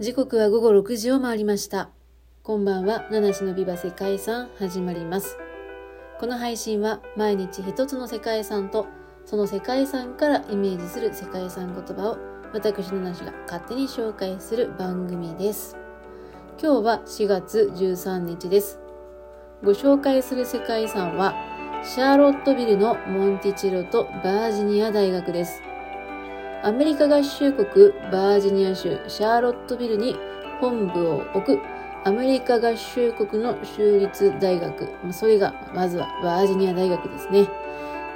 時刻は午後6時を回りました。こんばんは、七種のビバ世界遺産始まります。この配信は毎日一つの世界遺産とその世界遺産からイメージする世界遺産言葉を私七種が勝手に紹介する番組です。今日は4月13日です。ご紹介する世界遺産はシャーロットビルのモンティチロとバージニア大学です。アメリカ合衆国バージニア州シャーロットビルに本部を置くアメリカ合衆国の州立大学。それが、まずはバージニア大学ですね。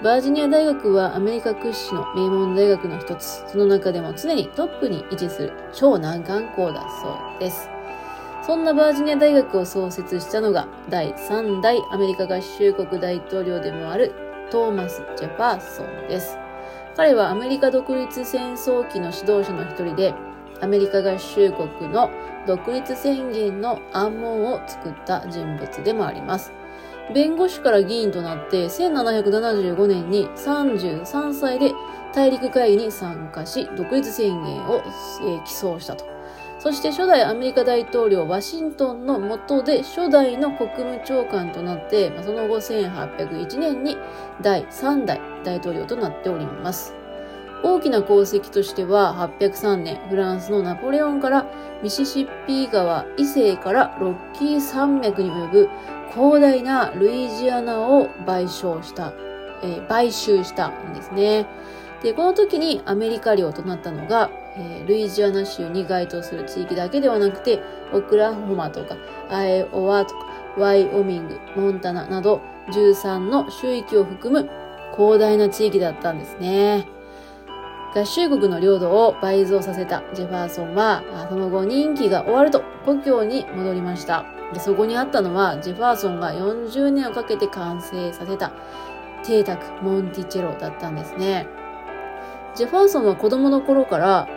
バージニア大学はアメリカ屈指の名門大学の一つ。その中でも常にトップに位置する超難関校だそうです。そんなバージニア大学を創設したのが第3代アメリカ合衆国大統領でもあるトーマス・ジェファーソンです。彼はアメリカ独立戦争期の指導者の一人で、アメリカ合衆国の独立宣言の暗門を作った人物でもあります。弁護士から議員となって1775年に33歳で大陸会議に参加し、独立宣言を、えー、起草したと。そして初代アメリカ大統領ワシントンの下で初代の国務長官となって、その後1801年に第3代大統領となっております。大きな功績としては803年フランスのナポレオンからミシシッピー川以西からロッキー山脈に及ぶ広大なルイジアナを買収した、えー、買収したんですね。で、この時にアメリカ領となったのが、えー、ルイジアナ州に該当する地域だけではなくて、オクラホマとか、アイオワとか、ワイオミング、モンタナなど13の州域を含む広大な地域だったんですね。合衆国の領土を倍増させたジェファーソンは、その後任期が終わると故郷に戻りました。でそこにあったのは、ジェファーソンが40年をかけて完成させた邸宅モンティチェロだったんですね。ジェファーソンは子供の頃から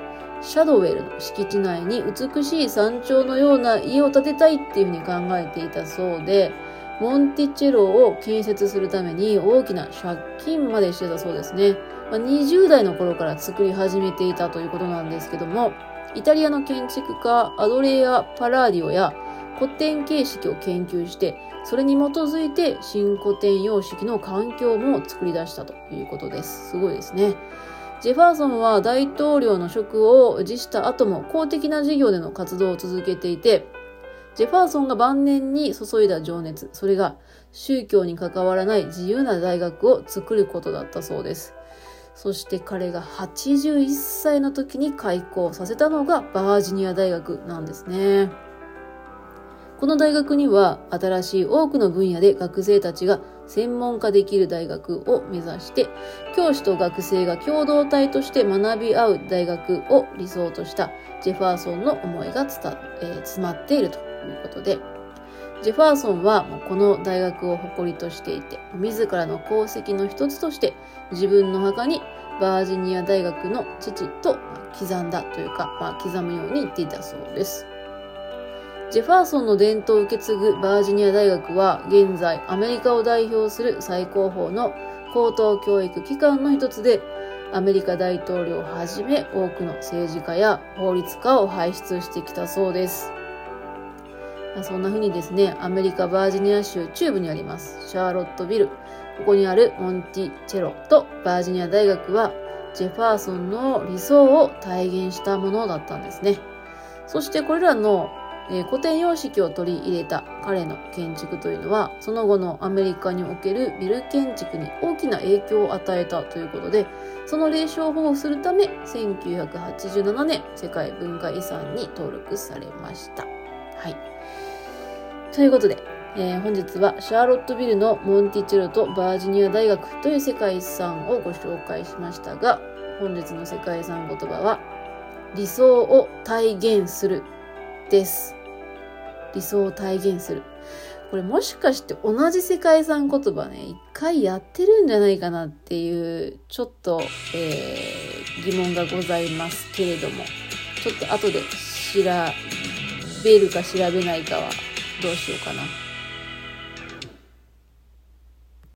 シャドウェルの敷地内に美しい山頂のような家を建てたいっていうふうに考えていたそうで、モンティチェロを建設するために大きな借金までしてたそうですね。まあ、20代の頃から作り始めていたということなんですけども、イタリアの建築家アドレア・パラーディオや古典形式を研究して、それに基づいて新古典様式の環境も作り出したということです。すごいですね。ジェファーソンは大統領の職を辞した後も公的な事業での活動を続けていて、ジェファーソンが晩年に注いだ情熱、それが宗教に関わらない自由な大学を作ることだったそうです。そして彼が81歳の時に開校させたのがバージニア大学なんですね。この大学には新しい多くの分野で学生たちが専門化できる大学を目指して、教師と学生が共同体として学び合う大学を理想としたジェファーソンの思いが伝、えー、詰まっているということで、ジェファーソンはこの大学を誇りとしていて、自らの功績の一つとして自分の墓にバージニア大学の父と刻んだというか、まあ、刻むように言っていたそうです。ジェファーソンの伝統を受け継ぐバージニア大学は現在アメリカを代表する最高峰の高等教育機関の一つでアメリカ大統領をはじめ多くの政治家や法律家を輩出してきたそうです。そんな風にですね、アメリカバージニア州中部にあります、シャーロットビル。ここにあるモンティチェロとバージニア大学は、ジェファーソンの理想を体現したものだったんですね。そしてこれらの、えー、古典様式を取り入れた彼の建築というのは、その後のアメリカにおけるビル建築に大きな影響を与えたということで、その霊障を保護するため、1987年世界文化遺産に登録されました。はい。ということで、えー、本日はシャーロットビルのモンティチェロとバージニア大学という世界遺産をご紹介しましたが、本日の世界遺産言葉は、理想を体現するです。理想を体現する。これもしかして同じ世界遺産言葉ね、一回やってるんじゃないかなっていう、ちょっと、えー、疑問がございますけれども、ちょっと後で調べるか調べないかはどうしようかな。